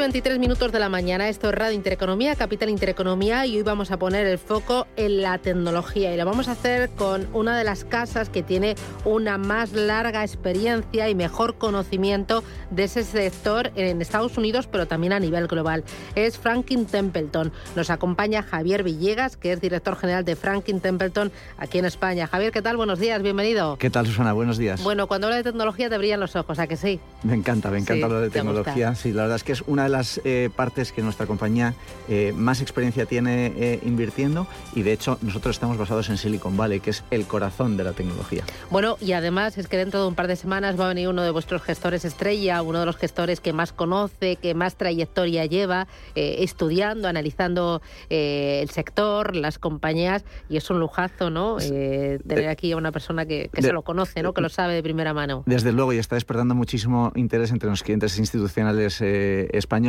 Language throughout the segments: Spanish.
23 minutos de la mañana, esto es Radio Intereconomía, Capital Intereconomía, y hoy vamos a poner el foco en la tecnología y lo vamos a hacer con una de las casas que tiene una más larga experiencia y mejor conocimiento de ese sector en Estados Unidos, pero también a nivel global. Es Franklin Templeton. Nos acompaña Javier Villegas, que es director general de Franklin Templeton aquí en España. Javier, ¿qué tal? Buenos días, bienvenido. ¿Qué tal, Susana? Buenos días. Bueno, cuando habla de tecnología te brillan los ojos, ¿a que sí? Me encanta, me encanta hablar de tecnología. Sí, la verdad es que es una de las eh, partes que nuestra compañía eh, más experiencia tiene eh, invirtiendo y de hecho nosotros estamos basados en Silicon Valley, que es el corazón de la tecnología. Bueno, y además es que dentro de un par de semanas va a venir uno de vuestros gestores estrella, uno de los gestores que más conoce, que más trayectoria lleva, estudiando, analizando el sector, las compañías, y es un lujazo, ¿no? tener aquí a una persona que, se lo conoce, ¿no? Que lo sabe de primera mano. Desde luego, y está despertando muchísimo interés entre los clientes institucionales españoles.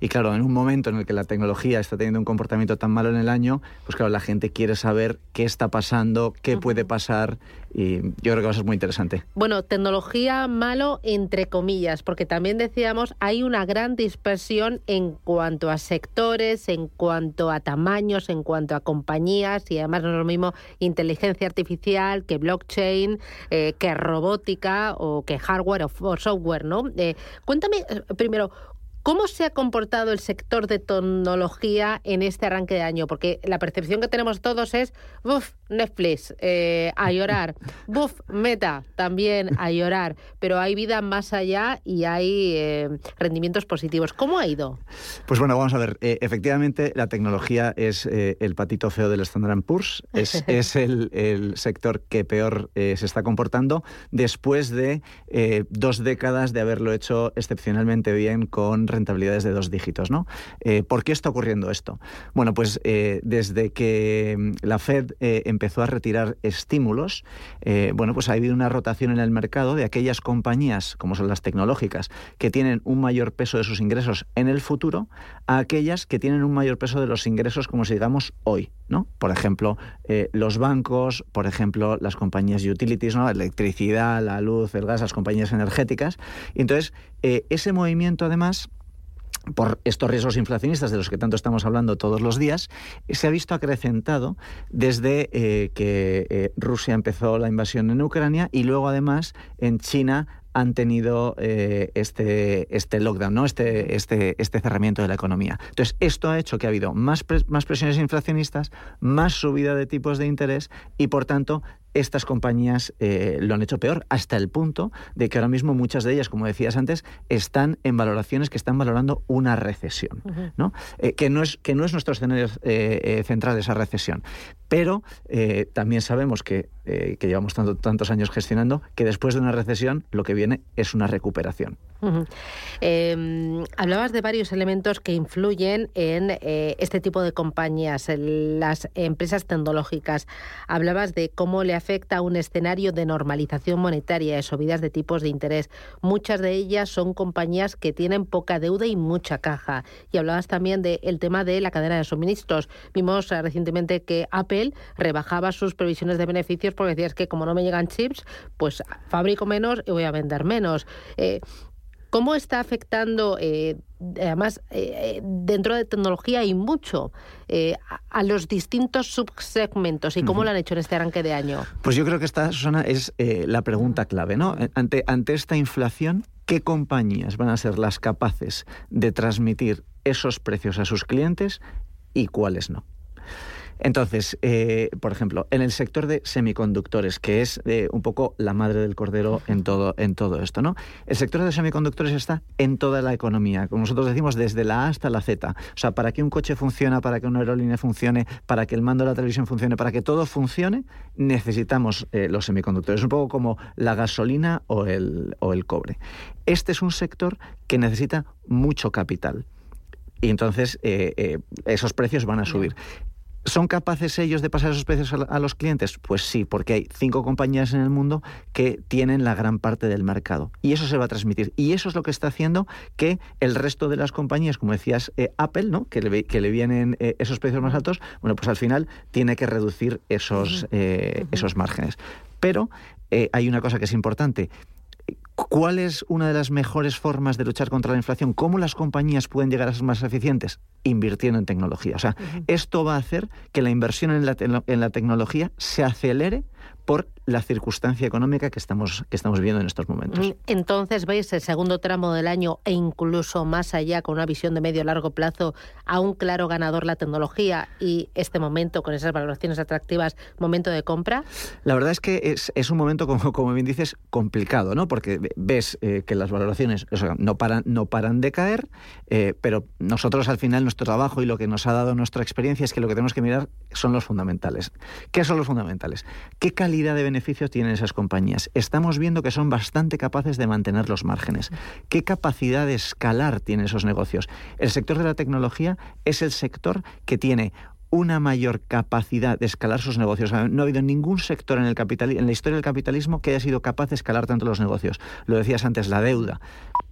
Y claro, en un momento en el que la tecnología está teniendo un comportamiento tan malo en el año, pues claro, la gente quiere saber qué está pasando, qué puede pasar y yo creo que va a ser muy interesante. Bueno, tecnología malo entre comillas, porque también decíamos hay una gran dispersión en cuanto a sectores, en cuanto a tamaños, en cuanto a compañías y además no es lo mismo inteligencia artificial que blockchain, eh, que robótica o que hardware o, software, ¿no? Eh, cuéntame eh, primero, ¿Cómo se ha comportado el sector de tecnología en este arranque de año? Porque la percepción que tenemos todos es, uff, Netflix, eh, a llorar, buf, Meta, también a llorar, pero hay vida más allá y hay eh, rendimientos positivos. ¿Cómo ha ido? Pues bueno, vamos a ver, eh, efectivamente la tecnología es el patito feo del Standard Poor's, es, es el, el, sector que peor se está comportando después de dos décadas de haberlo hecho excepcionalmente bien con rentabilidades de dos dígitos. ¿no? Eh, ¿Por qué está ocurriendo esto? Bueno, pues eh, desde que mm, la Fed eh, empezó a retirar estímulos, bueno, pues ha habido una rotación en el mercado de aquellas compañías, como son las tecnológicas, que tienen un mayor peso de sus ingresos en el futuro, a aquellas que tienen un mayor peso de los ingresos, como si digamos hoy. ¿no? Por ejemplo, los bancos, por ejemplo, las compañías utilities, ¿no? electricidad, la luz, el gas, las compañías energéticas. Entonces, ese movimiento además por estos riesgos inflacionistas de los que tanto estamos hablando todos los días, se ha visto acrecentado desde eh, que eh, Rusia empezó la invasión en Ucrania y luego además en China han tenido eh, este, este lockdown, ¿no? este, este, este cerramiento de la economía. Entonces, esto ha hecho que ha habido más, más presiones inflacionistas, más subida de tipos de interés y, por tanto, estas compañías eh, lo han hecho peor, hasta el punto de que ahora mismo muchas de ellas, como decías antes, están en valoraciones que están valorando una recesión, ¿no? Eh, que, no es, que no es nuestro escenario eh, central esa recesión. Pero también sabemos que, que llevamos tanto, tantos años gestionando que después de una recesión lo que viene es una recuperación. Em, hablabas de varios elementos que influyen en este tipo de compañías, en las empresas tecnológicas. Hablabas de cómo le afecta a un escenario de normalización monetaria, de subidas de tipos de interés. Muchas de ellas son compañías que tienen poca deuda y mucha caja. Y hablabas también del tema de la cadena de suministros. Vimos eh, recientemente que Apple rebajaba sus previsiones de beneficios porque decías que como no me llegan chips, pues fabrico menos y voy a vender menos. Eh, ¿Cómo está afectando, eh, además, eh, dentro de tecnología hay mucho, eh, a, los distintos subsegmentos y cómo lo han hecho en este arranque de año? Pues yo creo que esta, Susana, es la pregunta clave, ¿no? Ante, ante esta inflación, ¿qué compañías van a ser las capaces de transmitir esos precios a sus clientes y cuáles no? Entonces, eh, por ejemplo, en el sector de semiconductores, que es eh, un poco la madre del cordero en todo, en todo esto, ¿no? El sector de semiconductores está en toda la economía, como nosotros decimos, desde la A hasta la Z. O sea, para que un coche funcione, para que una aerolínea funcione, para que el mando de la televisión funcione, para que todo funcione, necesitamos eh, los semiconductores. Es un poco como la gasolina o el, o el cobre. Este es un sector que necesita mucho capital y entonces esos precios van a subir. ¿Son capaces ellos de pasar esos precios a, los clientes? Pues sí, porque hay cinco compañías en el mundo que tienen la gran parte del mercado. Y eso se va a transmitir. Y eso es lo que está haciendo que el resto de las compañías, como decías eh, Apple, ¿no? que, le, que le vienen eh, esos precios más altos, bueno, pues al final tiene que reducir esos, eh, esos márgenes. Pero hay una cosa que es importante. ¿Cuál es una de las mejores formas de luchar contra la inflación? ¿Cómo las compañías pueden llegar a ser más eficientes? Invirtiendo en tecnología. O sea, esto va a hacer que la inversión en la, en la tecnología se acelere por la circunstancia económica que estamos, que estamos viendo en estos momentos. Mm, entonces, ¿veis el segundo tramo del año e incluso más allá con una visión de medio largo plazo a un claro ganador la tecnología y este momento con esas valoraciones atractivas, momento de compra? La verdad es que es, es un momento, como, como bien dices, complicado, ¿no? Porque ves eh, que las valoraciones no, paran, no paran de caer, eh, pero nosotros al final nuestro trabajo y lo que nos ha dado nuestra experiencia es que lo que tenemos que mirar son los fundamentales. ¿Qué son los fundamentales? ¿Qué calidad de beneficios tienen esas compañías? Estamos viendo que son bastante capaces de mantener los márgenes. ¿Qué capacidad de escalar tienen esos negocios? El sector de la tecnología es el sector que tiene una mayor capacidad de escalar sus negocios. No ha habido ningún sector en, el capital, en la historia del capitalismo que haya sido capaz de escalar tanto los negocios. Lo decías antes, la deuda.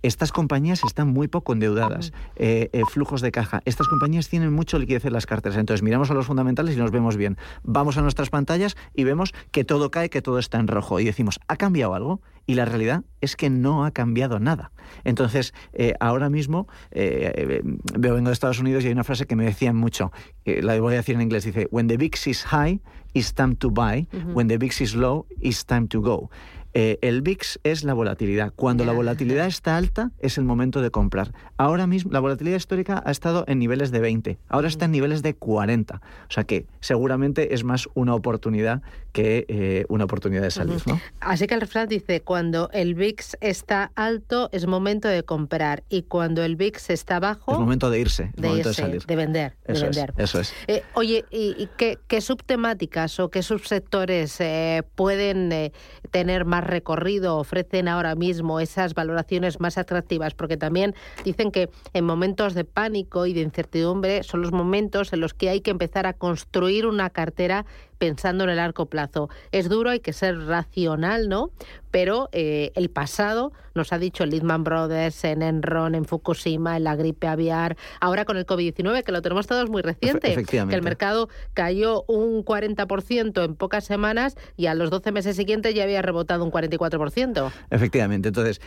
Estas compañías están muy poco endeudadas, eh, eh, flujos de caja. Estas compañías tienen mucho liquidez en las carteras. Entonces miramos a los fundamentales y nos vemos bien. Vamos a nuestras pantallas y vemos que todo cae, que todo está en rojo. Y decimos, ¿ha cambiado algo? y la realidad es que no ha cambiado nada. Entonces, eh, ahora mismo, veo, vengo de Estados Unidos y hay una frase que me decían mucho, la voy a decir en inglés, dice, When the VIX is high, it's time to buy, when the VIX is low, it's time to go. Eh, el VIX es la volatilidad. Cuando la volatilidad está alta, es el momento de comprar. Ahora mismo, la volatilidad histórica ha estado en niveles de 20, ahora está en niveles de 40. O sea que seguramente es más una oportunidad que eh, una oportunidad de salir. Así que el refrán dice, cuando el VIX está alto, es momento de comprar. Y cuando el VIX está bajo... Es momento de irse, de, momento de salir. De vender. Eso de vender. Es, eso es. Eh, oye, ¿y, qué, subtemáticas o qué subsectores pueden tener más recorrido ofrecen ahora mismo esas valoraciones más atractivas? Porque también dicen que en momentos de pánico y de incertidumbre son los momentos en los que hay que empezar a construir una cartera pensando en el largo plazo. Es duro, hay que ser racional, ¿no? Pero eh, el pasado nos ha dicho el Lehman Brothers, en Enron, en Fukushima, en la gripe aviar, ahora con el COVID-19, que lo tenemos todos muy reciente, que el mercado cayó un 40% en pocas semanas y a los 12 meses siguientes ya había rebotado un 44%. Efectivamente. Entonces,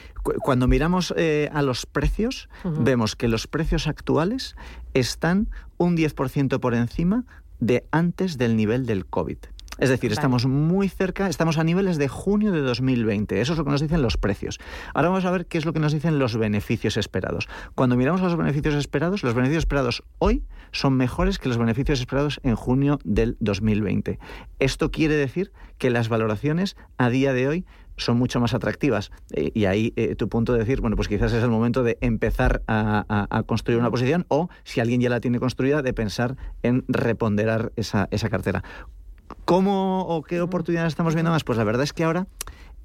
cuando miramos eh, a los precios, vemos que los precios actuales están un 10% por encima de antes del nivel del COVID. Es decir, estamos muy cerca, estamos a niveles de junio de 2020. Eso es lo que nos dicen los precios. Ahora vamos a ver qué es lo que nos dicen los beneficios esperados. Cuando miramos los beneficios esperados, los beneficios esperados hoy son mejores que los beneficios esperados en junio del 2020. Esto quiere decir que las valoraciones a día de hoy son mucho más atractivas. Eh, y ahí eh, tu punto de decir, bueno, pues quizás es el momento de empezar a, construir una posición o, si alguien ya la tiene construida, de pensar en reponderar esa, esa cartera. ¿Cómo o qué oportunidades estamos viendo más? Pues la verdad es que ahora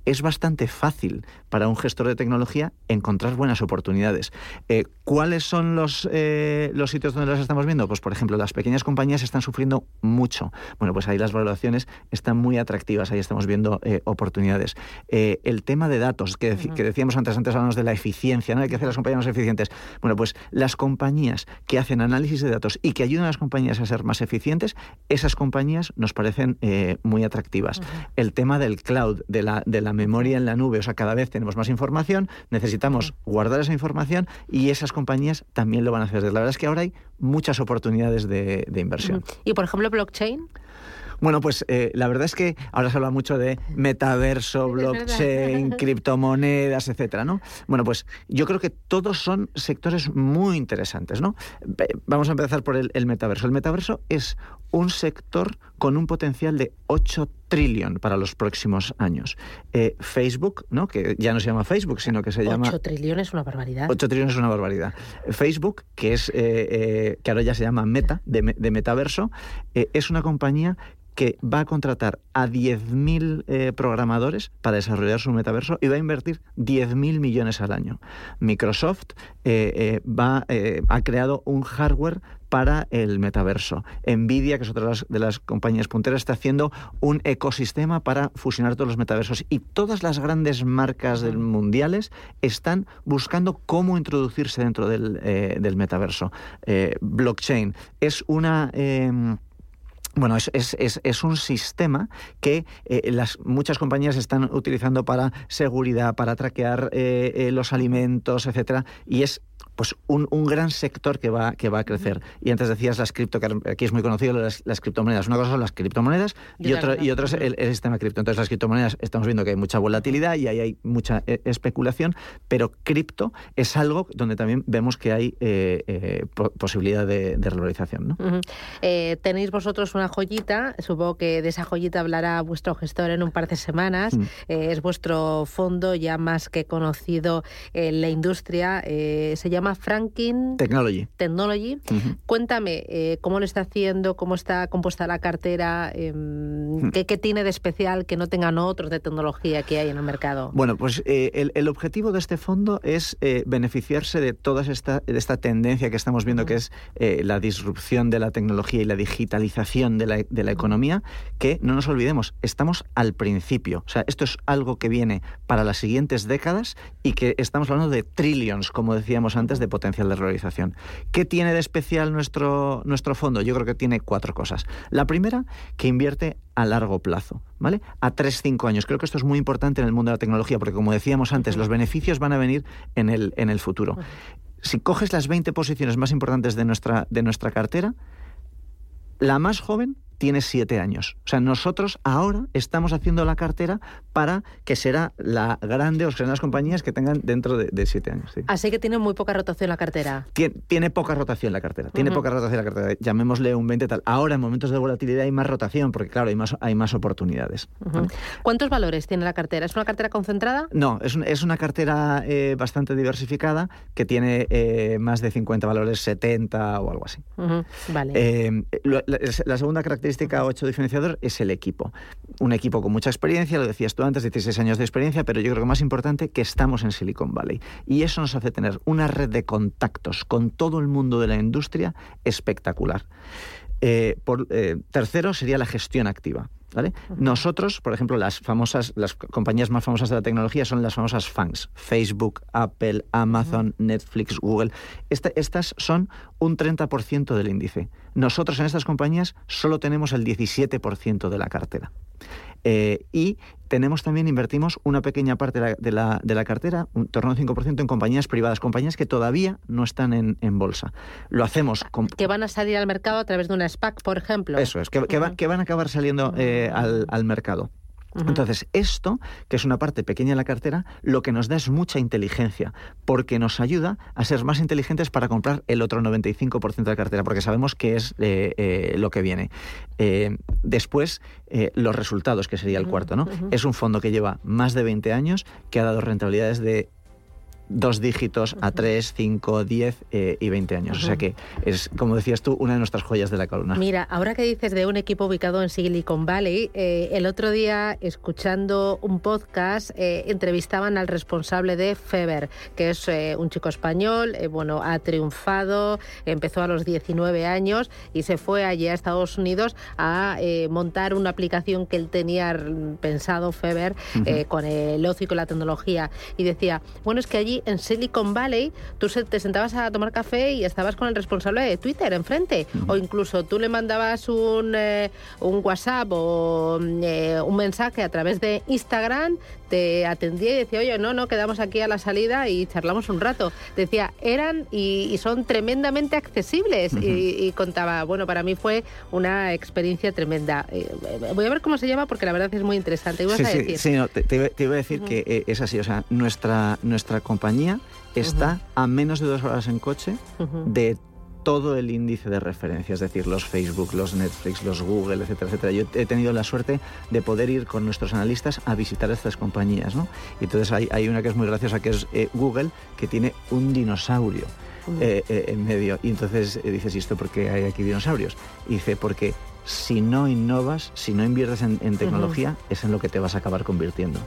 es bastante fácil para un gestor de tecnología encontrar buenas oportunidades. Eh, ¿Cuáles son los, eh, los sitios donde las estamos viendo? Pues, por ejemplo, las pequeñas compañías están sufriendo mucho. Bueno, pues ahí las valoraciones están muy atractivas, ahí estamos viendo eh, oportunidades. el tema de datos, que, que, decíamos antes, antes hablamos de la eficiencia, ¿no? Hay que hacer las compañías más eficientes. Bueno, pues las compañías que hacen análisis de datos y que ayudan a las compañías a ser más eficientes, esas compañías nos parecen muy atractivas. El tema del cloud, de la, de la memoria en la nube, o sea, cada vez tenemos más información, necesitamos guardar esa información y esas compañías también lo van a hacer. La verdad es que ahora hay muchas oportunidades de, inversión. ¿Y por ejemplo blockchain? Bueno, pues eh, la verdad es que ahora se habla mucho de metaverso, blockchain, criptomonedas, etcétera, ¿no? Bueno, pues yo creo que todos son sectores muy interesantes, ¿no? Vamos a empezar por el, metaverso. El metaverso es un sector con un potencial de 8 trillón para los próximos años. Eh, Facebook, ¿no? que ya no se llama Facebook, sino que se llama... 8 trillones es una barbaridad. 8 trillones es una barbaridad. Facebook, que, es, eh, que ahora ya se llama Meta, de, de metaverso, es una compañía que va a contratar a 10.000 eh, programadores para desarrollar su metaverso y va a invertir 10.000 millones al año. Microsoft eh, eh, va, ha creado un hardware para el metaverso. Nvidia, que es otra de las, compañías punteras, está haciendo un ecosistema para fusionar todos los metaversos. Y todas las grandes marcas del mundiales están buscando cómo introducirse dentro del, del metaverso. blockchain es una em, bueno, es, es, es, un sistema que eh, las, muchas compañías están utilizando para seguridad, para traquear eh, eh, los alimentos, etcétera, y es pues un, un, gran sector que va, que va a crecer. Y antes decías las cripto, que aquí es muy conocido las, las criptomonedas. Una cosa son las criptomonedas y, otro, y es el, sistema cripto. Entonces las criptomonedas estamos viendo que hay mucha volatilidad y ahí hay mucha eh, especulación, pero cripto es algo donde también vemos que hay eh, eh, posibilidad de, de revalorización. ¿no? tenéis vosotros una joyita, supongo que de esa joyita hablará vuestro gestor en un par de semanas. Mm. es vuestro fondo ya más que conocido en la industria. se llama Franklin Technology. Technology. Cuéntame eh, cómo lo está haciendo, cómo está compuesta la cartera, em, hmm. qué, tiene de especial que no tengan otros de tecnología que hay en el mercado. Bueno, pues eh, el, objetivo de este fondo es eh, beneficiarse de toda esta, de esta tendencia que estamos viendo, que es la disrupción de la tecnología y la digitalización de la, de la economía, que no nos olvidemos, estamos al principio. O sea, esto es algo que viene para las siguientes décadas y que estamos hablando de trillions, como decíamos antes de potencial de realización. ¿Qué tiene de especial nuestro, nuestro fondo? Yo creo que tiene cuatro cosas. La primera, que invierte a largo plazo, ¿vale? A 3-5 años. Creo que esto es muy importante en el mundo de la tecnología, porque como decíamos antes, los beneficios van a venir en el, en el futuro. Si coges las 20 posiciones más importantes de nuestra, de nuestra cartera, la más joven tiene siete años. O sea, nosotros ahora estamos haciendo la cartera para que será la grande o las compañías que tengan dentro de, siete años. Así que tiene muy poca rotación la cartera. Tiene, poca rotación la cartera. Tiene poca rotación la cartera. Llamémosle un 20 tal. Ahora, en momentos de volatilidad, hay más rotación porque, claro, hay más, hay más oportunidades. ¿Cuántos valores tiene la cartera? ¿Es una cartera concentrada? No, es, es una cartera eh, bastante diversificada que tiene eh, más de 50 valores, 70 o algo así. Vale. Eh, la segunda característica característica 8 diferenciador es el equipo. Un equipo con mucha experiencia, lo decías tú antes, 16 años de experiencia, pero yo creo que más importante que estamos en Silicon Valley. Y eso nos hace tener una red de contactos con todo el mundo de la industria espectacular. Eh, eh, tercero sería la gestión activa. Nosotros, por ejemplo, las famosas, las compañías más famosas de la tecnología son las famosas FANGs, Facebook, Apple, Amazon, Netflix, Google. estas son un 30% del índice. Nosotros en estas compañías solo tenemos el 17% de la cartera. Eh, y tenemos también, invertimos una pequeña parte de la, de la, cartera, un torno al 5% en compañías privadas, compañías que todavía no están en, bolsa. Lo hacemos con... Que van a salir al mercado a través de una SPAC, por ejemplo. Eso es, que, que, van a acabar saliendo eh, al, al mercado. Entonces, esto, que es una parte pequeña de la cartera, lo que nos da es mucha inteligencia, porque nos ayuda a ser más inteligentes para comprar el otro 95% de la cartera, porque sabemos que es eh, eh, lo que viene. Eh, después, los resultados, que sería el cuarto, ¿no? Es un fondo que lleva más de 20 años, que ha dado rentabilidades de dos dígitos a tres, cinco, diez eh, y veinte años. O sea que es, como decías tú, una de nuestras joyas de la columna. Mira, ahora que dices de un equipo ubicado en Silicon Valley, eh, el otro día, escuchando un podcast, eh, entrevistaban al responsable de Feber, que es un chico español, bueno, ha triunfado, empezó a los 19 años y se fue allí a Estados Unidos a montar una aplicación que él tenía pensado, Feber, con el ocio y con la tecnología. Y decía, bueno, es que allí en Silicon Valley tú te sentabas a tomar café y estabas con el responsable de Twitter enfrente. O incluso tú le mandabas un, eh, un WhatsApp o eh, un mensaje a través de Instagram, te atendía y decía, oye, no, no, quedamos aquí a la salida y charlamos un rato. Decía, eran y, son tremendamente accesibles. y, contaba, bueno, para mí fue una experiencia tremenda. Eh, voy a ver cómo se llama porque la verdad es muy interesante. sí, sí, sí te, iba a decir que es así, o sea, nuestra, nuestra compañía está a menos de dos horas en coche de todo el índice de referencia, es decir, los Facebook, los Netflix, los Google, etcétera, etcétera. Yo he tenido la suerte de poder ir con nuestros analistas a visitar estas compañías, ¿no? Y entonces hay, hay una que es muy graciosa, que es eh, Google, que tiene un dinosaurio. Eh, eh, en medio. Y entonces dices, ¿y esto por qué hay aquí dinosaurios? Y dice, porque si no innovas, si no inviertes en, tecnología, es en lo que te vas a acabar convirtiendo.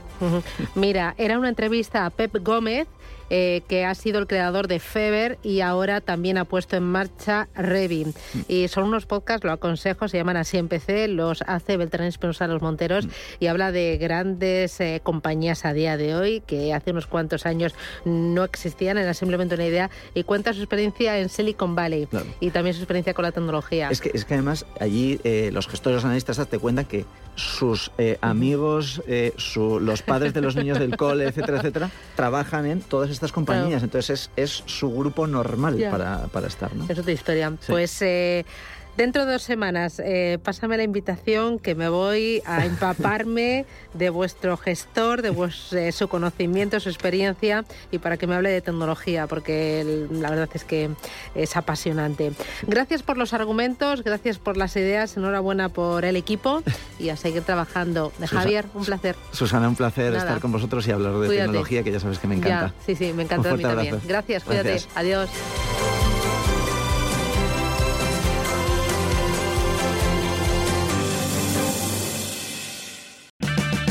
Mira, era una entrevista a Pep Gómez, eh, que ha sido el creador de Feber y ahora también ha puesto en marcha Revin. Mm. Y son unos podcasts, lo aconsejo, se llaman Así Empecé, los hace Beltrán Espinosa Los Monteros mm. y habla de grandes eh, compañías a día de hoy que hace unos cuantos años no existían, era simplemente una idea y cuenta su experiencia en Silicon Valley y también su experiencia con la tecnología. Es que, es que además allí eh, los gestores, los analistas, te cuentan que sus amigos, los padres de los niños del cole, etcétera, etcétera, trabajan en todas estas compañías. Entonces es, su grupo normal para, para, estar. ¿no? Es otra historia. Pues eh, Dentro de dos semanas, eh, pásame la invitación que me voy a empaparme de vuestro gestor, de, su conocimiento, su experiencia y para que me hable de tecnología, porque la verdad es que es apasionante. Gracias por los argumentos, gracias por las ideas, enhorabuena por el equipo y a seguir trabajando. De Javier, un placer. Susana, un placer estar con vosotros y hablar de tecnología, que ya sabes que me encanta. sí, sí, me encanta a mí también. Gracias, cuídate. Adiós.